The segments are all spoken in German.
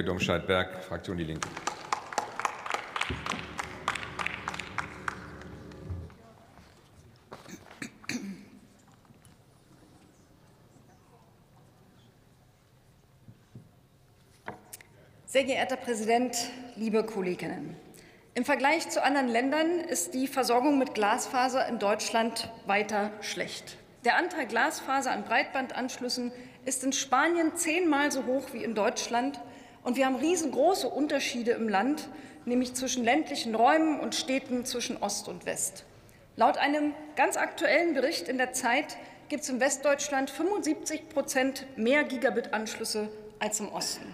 Domscheit-Berg, Fraktion Die Linke. Sehr geehrter Herr Präsident, liebe Kolleginnen! Im Vergleich zu anderen Ländern ist die Versorgung mit Glasfaser in Deutschland weiter schlecht. Der Anteil Glasfaser an Breitbandanschlüssen ist in Spanien zehnmal so hoch wie in Deutschland, und wir haben riesengroße Unterschiede im Land, nämlich zwischen ländlichen Räumen und Städten zwischen Ost und West. Laut einem ganz aktuellen Bericht in der Zeit gibt es in Westdeutschland 75 Prozent mehr Gigabit-Anschlüsse als im Osten.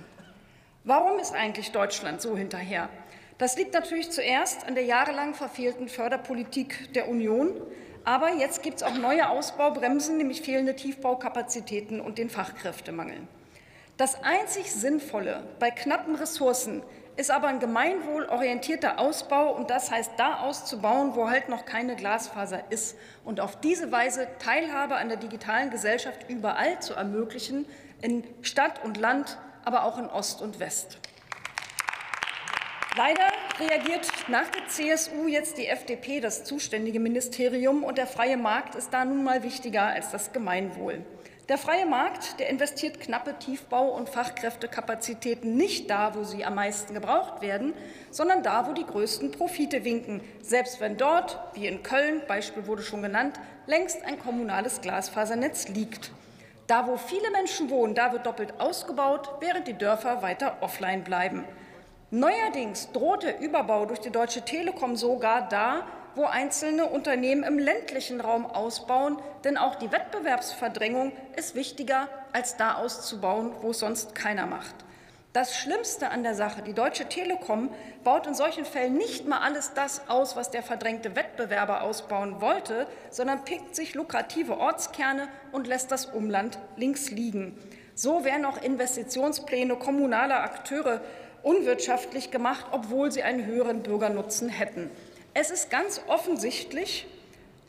Warum ist eigentlich Deutschland so hinterher? Das liegt natürlich zuerst an der jahrelang verfehlten Förderpolitik der Union. Aber jetzt gibt es auch neue Ausbaubremsen, nämlich fehlende Tiefbaukapazitäten und den Fachkräftemangel. Das einzig Sinnvolle bei knappen Ressourcen ist aber ein gemeinwohlorientierter Ausbau, und das heißt, da auszubauen, wo halt noch keine Glasfaser ist, und auf diese Weise Teilhabe an der digitalen Gesellschaft überall zu ermöglichen, in Stadt und Land, aber auch in Ost und West. Leider reagiert nach der CSU jetzt die FDP, das zuständige Ministerium, und der freie Markt ist da nun mal wichtiger als das Gemeinwohl. Der freie Markt, der investiert knappe Tiefbau- und Fachkräftekapazitäten nicht da, wo sie am meisten gebraucht werden, sondern da, wo die größten Profite winken, selbst wenn dort, wie in Köln, Beispiel wurde schon genannt, längst ein kommunales Glasfasernetz liegt. Da, wo viele Menschen wohnen, da wird doppelt ausgebaut, während die Dörfer weiter offline bleiben. Neuerdings droht der Überbau durch die Deutsche Telekom sogar da, wo einzelne Unternehmen im ländlichen Raum ausbauen, denn auch die Wettbewerbsverdrängung ist wichtiger, als da auszubauen, wo es sonst keiner macht. Das Schlimmste an der Sache, die Deutsche Telekom baut in solchen Fällen nicht mal alles das aus, was der verdrängte Wettbewerber ausbauen wollte, sondern pickt sich lukrative Ortskerne und lässt das Umland links liegen. So werden auch Investitionspläne kommunaler Akteure unwirtschaftlich gemacht, obwohl sie einen höheren Bürgernutzen hätten. Es ist ganz offensichtlich,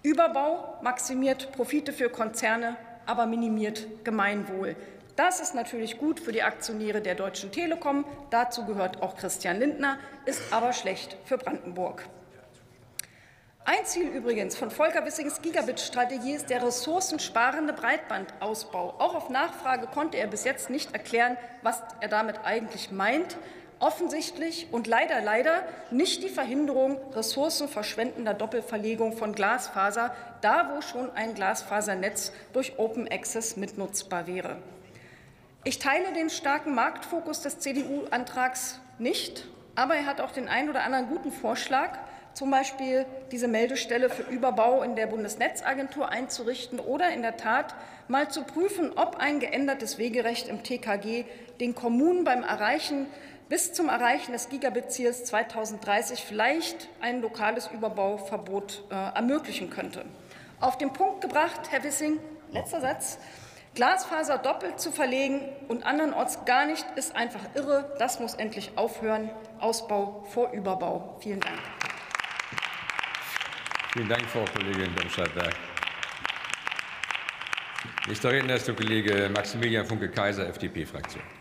Überbau maximiert Profite für Konzerne, aber minimiert Gemeinwohl. Das ist natürlich gut für die Aktionäre der Deutschen Telekom. Dazu gehört auch Christian Lindner, ist aber schlecht für Brandenburg. Ein Ziel übrigens von Volker Wissings Gigabit-Strategie ist der ressourcensparende Breitbandausbau. Auch auf Nachfrage konnte er bis jetzt nicht erklären, was er damit eigentlich meint. Offensichtlich und leider, leider nicht die Verhinderung ressourcenverschwendender Doppelverlegung von Glasfaser, da wo schon ein Glasfasernetz durch Open Access mitnutzbar wäre. Ich teile den starken Marktfokus des CDU-Antrags nicht, aber er hat auch den einen oder anderen guten Vorschlag zum Beispiel diese Meldestelle für Überbau in der Bundesnetzagentur einzurichten oder in der Tat mal zu prüfen, ob ein geändertes Wegerecht im TKG den Kommunen beim Erreichen bis zum Erreichen des Gigabit-Ziels 2030 vielleicht ein lokales Überbauverbot äh, ermöglichen könnte. Auf den Punkt gebracht, Herr Wissing, letzter Satz. Glasfaser doppelt zu verlegen und andernorts gar nicht, ist einfach irre. Das muss endlich aufhören. Ausbau vor Überbau. Vielen Dank. Vielen Dank, Frau Kollegin Domscheit-Berg. Nächster Redner ist der Kollege Maximilian Funke-Kaiser, FDP-Fraktion.